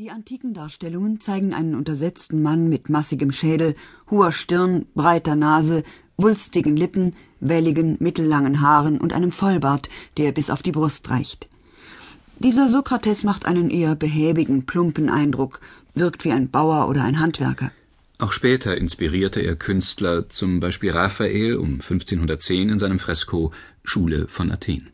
Die antiken Darstellungen zeigen einen untersetzten Mann mit massigem Schädel, hoher Stirn, breiter Nase, wulstigen Lippen, welligen, mittellangen Haaren und einem Vollbart, der bis auf die Brust reicht. Dieser Sokrates macht einen eher behäbigen, plumpen Eindruck, wirkt wie ein Bauer oder ein Handwerker. Auch später inspirierte er Künstler, zum Beispiel Raphael um 1510 in seinem Fresko Schule von Athen.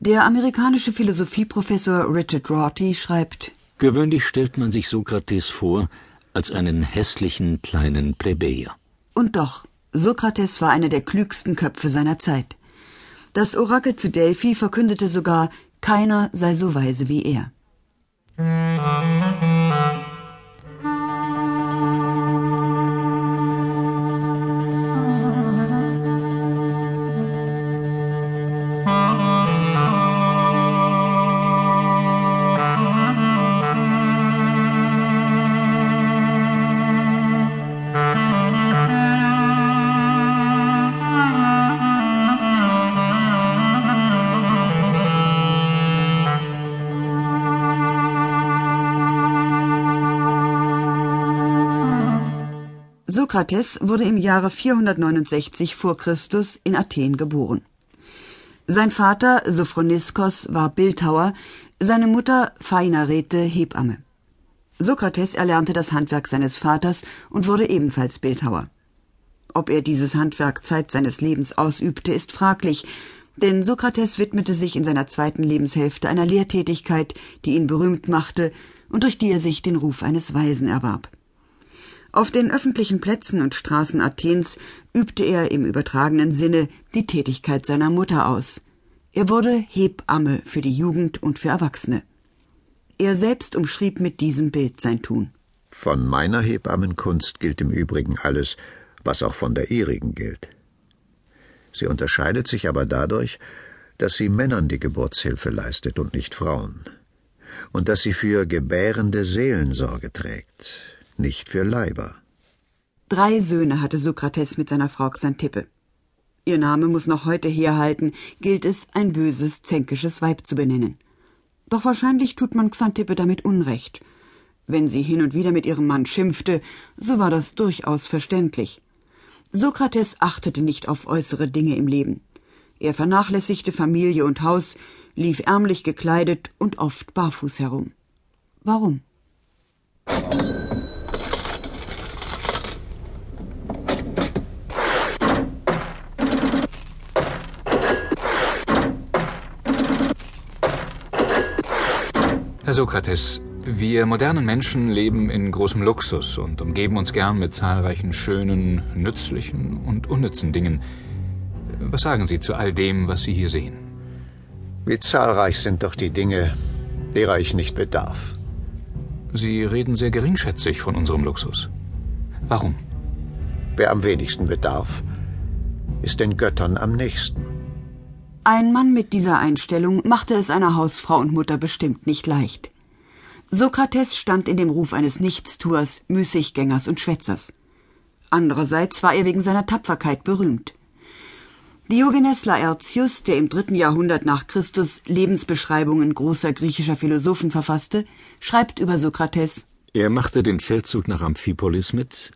Der amerikanische Philosophieprofessor Richard Rorty schreibt Gewöhnlich stellt man sich Sokrates vor als einen hässlichen kleinen Plebejer. Und doch, Sokrates war einer der klügsten Köpfe seiner Zeit. Das Orakel zu Delphi verkündete sogar, keiner sei so weise wie er. Sokrates wurde im Jahre 469 vor Christus in Athen geboren. Sein Vater Sophroniskos war Bildhauer, seine Mutter Phainarete Hebamme. Sokrates erlernte das Handwerk seines Vaters und wurde ebenfalls Bildhauer. Ob er dieses Handwerk Zeit seines Lebens ausübte, ist fraglich, denn Sokrates widmete sich in seiner zweiten Lebenshälfte einer Lehrtätigkeit, die ihn berühmt machte und durch die er sich den Ruf eines Weisen erwarb. Auf den öffentlichen Plätzen und Straßen Athens übte er im übertragenen Sinne die Tätigkeit seiner Mutter aus. Er wurde Hebamme für die Jugend und für Erwachsene. Er selbst umschrieb mit diesem Bild sein Tun. Von meiner Hebammenkunst gilt im Übrigen alles, was auch von der ihrigen gilt. Sie unterscheidet sich aber dadurch, dass sie Männern die Geburtshilfe leistet und nicht Frauen, und dass sie für gebärende Seelensorge trägt, nicht für Leiber. Drei Söhne hatte Sokrates mit seiner Frau Xantippe. Ihr Name muss noch heute herhalten, gilt es, ein böses, zänkisches Weib zu benennen. Doch wahrscheinlich tut man Xantippe damit Unrecht. Wenn sie hin und wieder mit ihrem Mann schimpfte, so war das durchaus verständlich. Sokrates achtete nicht auf äußere Dinge im Leben. Er vernachlässigte Familie und Haus, lief ärmlich gekleidet und oft barfuß herum. Warum? Herr Sokrates, wir modernen Menschen leben in großem Luxus und umgeben uns gern mit zahlreichen schönen, nützlichen und unnützen Dingen. Was sagen Sie zu all dem, was Sie hier sehen? Wie zahlreich sind doch die Dinge, derer ich nicht bedarf. Sie reden sehr geringschätzig von unserem Luxus. Warum? Wer am wenigsten bedarf, ist den Göttern am nächsten. Ein Mann mit dieser Einstellung machte es einer Hausfrau und Mutter bestimmt nicht leicht. Sokrates stand in dem Ruf eines Nichtstuers, Müßiggängers und Schwätzers. Andererseits war er wegen seiner Tapferkeit berühmt. Diogenes Laertius, der im dritten Jahrhundert nach Christus Lebensbeschreibungen großer griechischer Philosophen verfasste, schreibt über Sokrates Er machte den Feldzug nach Amphipolis mit,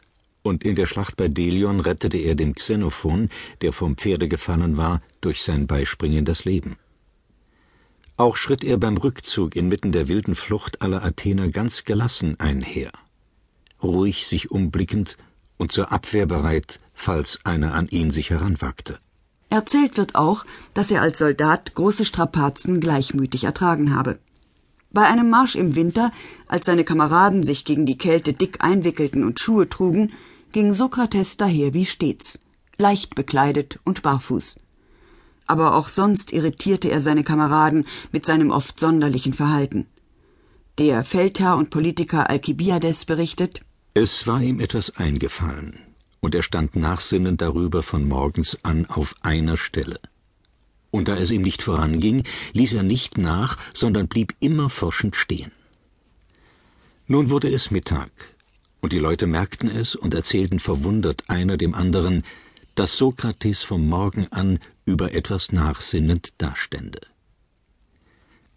und in der Schlacht bei Delion rettete er dem Xenophon, der vom Pferde gefallen war, durch sein Beispringen das Leben. Auch schritt er beim Rückzug inmitten der wilden Flucht aller Athener ganz gelassen einher, ruhig sich umblickend und zur Abwehr bereit, falls einer an ihn sich heranwagte. Erzählt wird auch, dass er als Soldat große Strapazen gleichmütig ertragen habe. Bei einem Marsch im Winter, als seine Kameraden sich gegen die Kälte dick einwickelten und Schuhe trugen, ging Sokrates daher wie stets, leicht bekleidet und barfuß. Aber auch sonst irritierte er seine Kameraden mit seinem oft sonderlichen Verhalten. Der Feldherr und Politiker Alkibiades berichtet Es war ihm etwas eingefallen, und er stand nachsinnend darüber von morgens an auf einer Stelle. Und da es ihm nicht voranging, ließ er nicht nach, sondern blieb immer forschend stehen. Nun wurde es Mittag, und die Leute merkten es und erzählten verwundert einer dem anderen, dass Sokrates vom Morgen an über etwas nachsinnend dastände.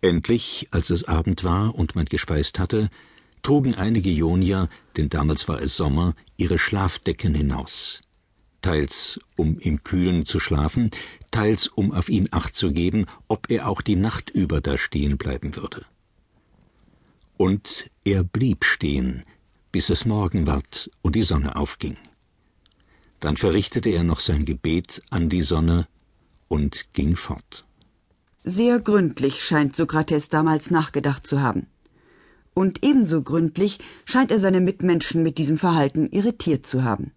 Endlich, als es Abend war und man gespeist hatte, trugen einige Jonier, denn damals war es Sommer, ihre Schlafdecken hinaus. Teils um im Kühlen zu schlafen, teils um auf ihn acht zu geben, ob er auch die Nacht über da stehen bleiben würde. Und er blieb stehen, bis es Morgen ward und die Sonne aufging. Dann verrichtete er noch sein Gebet an die Sonne und ging fort. Sehr gründlich scheint Sokrates damals nachgedacht zu haben. Und ebenso gründlich scheint er seine Mitmenschen mit diesem Verhalten irritiert zu haben.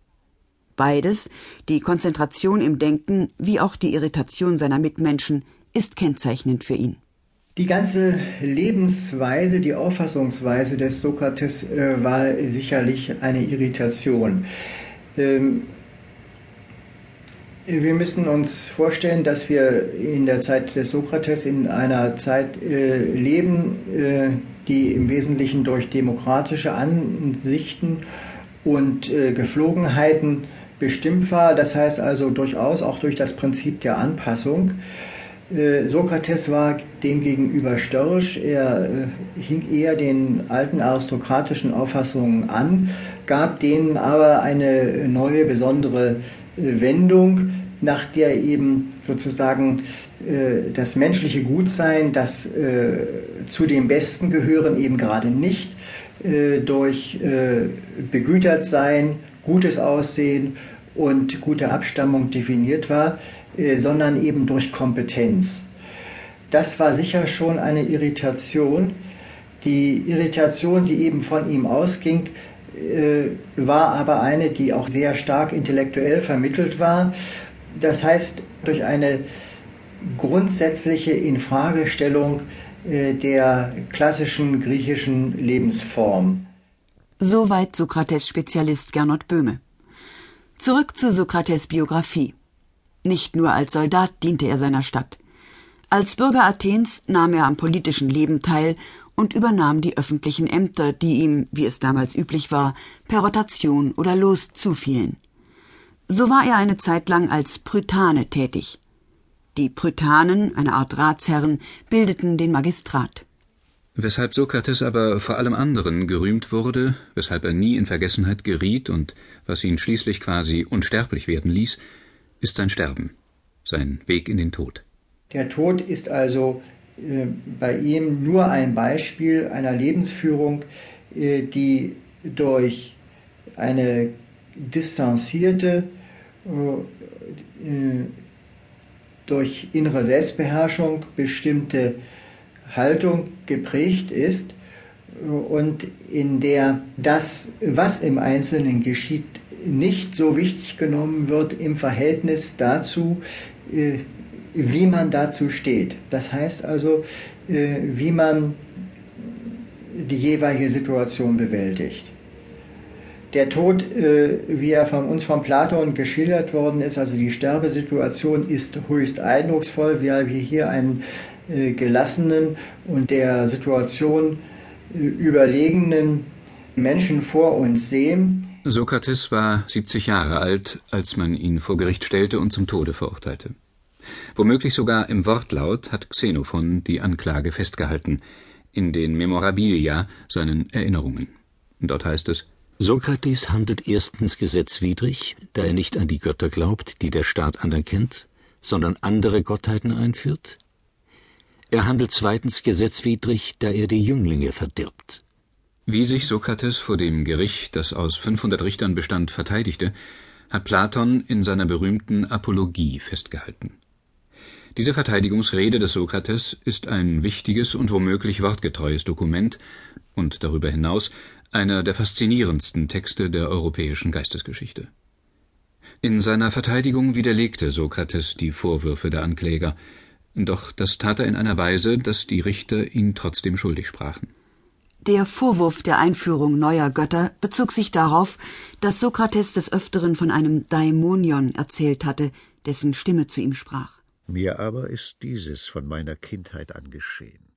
Beides, die Konzentration im Denken wie auch die Irritation seiner Mitmenschen, ist kennzeichnend für ihn. Die ganze Lebensweise, die Auffassungsweise des Sokrates äh, war sicherlich eine Irritation. Ähm, wir müssen uns vorstellen, dass wir in der Zeit des Sokrates in einer Zeit äh, leben, äh, die im Wesentlichen durch demokratische Ansichten und äh, Geflogenheiten bestimmt war. Das heißt also durchaus auch durch das Prinzip der Anpassung. Äh, Sokrates war demgegenüber störrisch. Er äh, hing eher den alten aristokratischen Auffassungen an, gab denen aber eine neue, besondere Wendung, nach der eben sozusagen äh, das menschliche Gutsein, das äh, zu dem Besten gehören, eben gerade nicht äh, durch äh, begütert sein, gutes Aussehen und gute Abstammung definiert war, äh, sondern eben durch Kompetenz. Das war sicher schon eine Irritation. Die Irritation, die eben von ihm ausging, äh, war aber eine, die auch sehr stark intellektuell vermittelt war. Das heißt, durch eine grundsätzliche Infragestellung äh, der klassischen griechischen Lebensform. Soweit Sokrates Spezialist Gernot Böhme. Zurück zu Sokrates Biografie. Nicht nur als Soldat diente er seiner Stadt. Als Bürger Athens nahm er am politischen Leben teil und übernahm die öffentlichen Ämter, die ihm, wie es damals üblich war, per Rotation oder Los zufielen. So war er eine Zeit lang als Prytane tätig. Die Prytanen, eine Art Ratsherren, bildeten den Magistrat. Weshalb Sokrates aber vor allem anderen gerühmt wurde, weshalb er nie in Vergessenheit geriet und was ihn schließlich quasi unsterblich werden ließ, ist sein Sterben, sein Weg in den Tod. Der Tod ist also äh, bei ihm nur ein Beispiel einer Lebensführung, äh, die durch eine distanzierte, äh, durch innere Selbstbeherrschung bestimmte Haltung geprägt ist und in der das, was im Einzelnen geschieht, nicht so wichtig genommen wird im Verhältnis dazu, wie man dazu steht. Das heißt also, äh, wie man die jeweilige Situation bewältigt. Der Tod, äh, wie er von uns von Platon geschildert worden ist, also die Sterbesituation, ist höchst eindrucksvoll, weil wir hier einen äh, gelassenen und der Situation überlegenen Menschen vor uns sehen. Sokrates war 70 Jahre alt, als man ihn vor Gericht stellte und zum Tode verurteilte. Womöglich sogar im Wortlaut hat Xenophon die Anklage festgehalten, in den Memorabilia seinen Erinnerungen. Dort heißt es Sokrates handelt erstens gesetzwidrig, da er nicht an die Götter glaubt, die der Staat anerkennt, sondern andere Gottheiten einführt. Er handelt zweitens gesetzwidrig, da er die Jünglinge verdirbt. Wie sich Sokrates vor dem Gericht, das aus 500 Richtern bestand, verteidigte, hat Platon in seiner berühmten Apologie festgehalten. Diese Verteidigungsrede des Sokrates ist ein wichtiges und womöglich wortgetreues Dokument und darüber hinaus einer der faszinierendsten Texte der europäischen Geistesgeschichte. In seiner Verteidigung widerlegte Sokrates die Vorwürfe der Ankläger, doch das tat er in einer Weise, dass die Richter ihn trotzdem schuldig sprachen. Der Vorwurf der Einführung neuer Götter bezog sich darauf, dass Sokrates des Öfteren von einem Daimonion erzählt hatte, dessen Stimme zu ihm sprach. Mir aber ist dieses von meiner Kindheit an geschehen.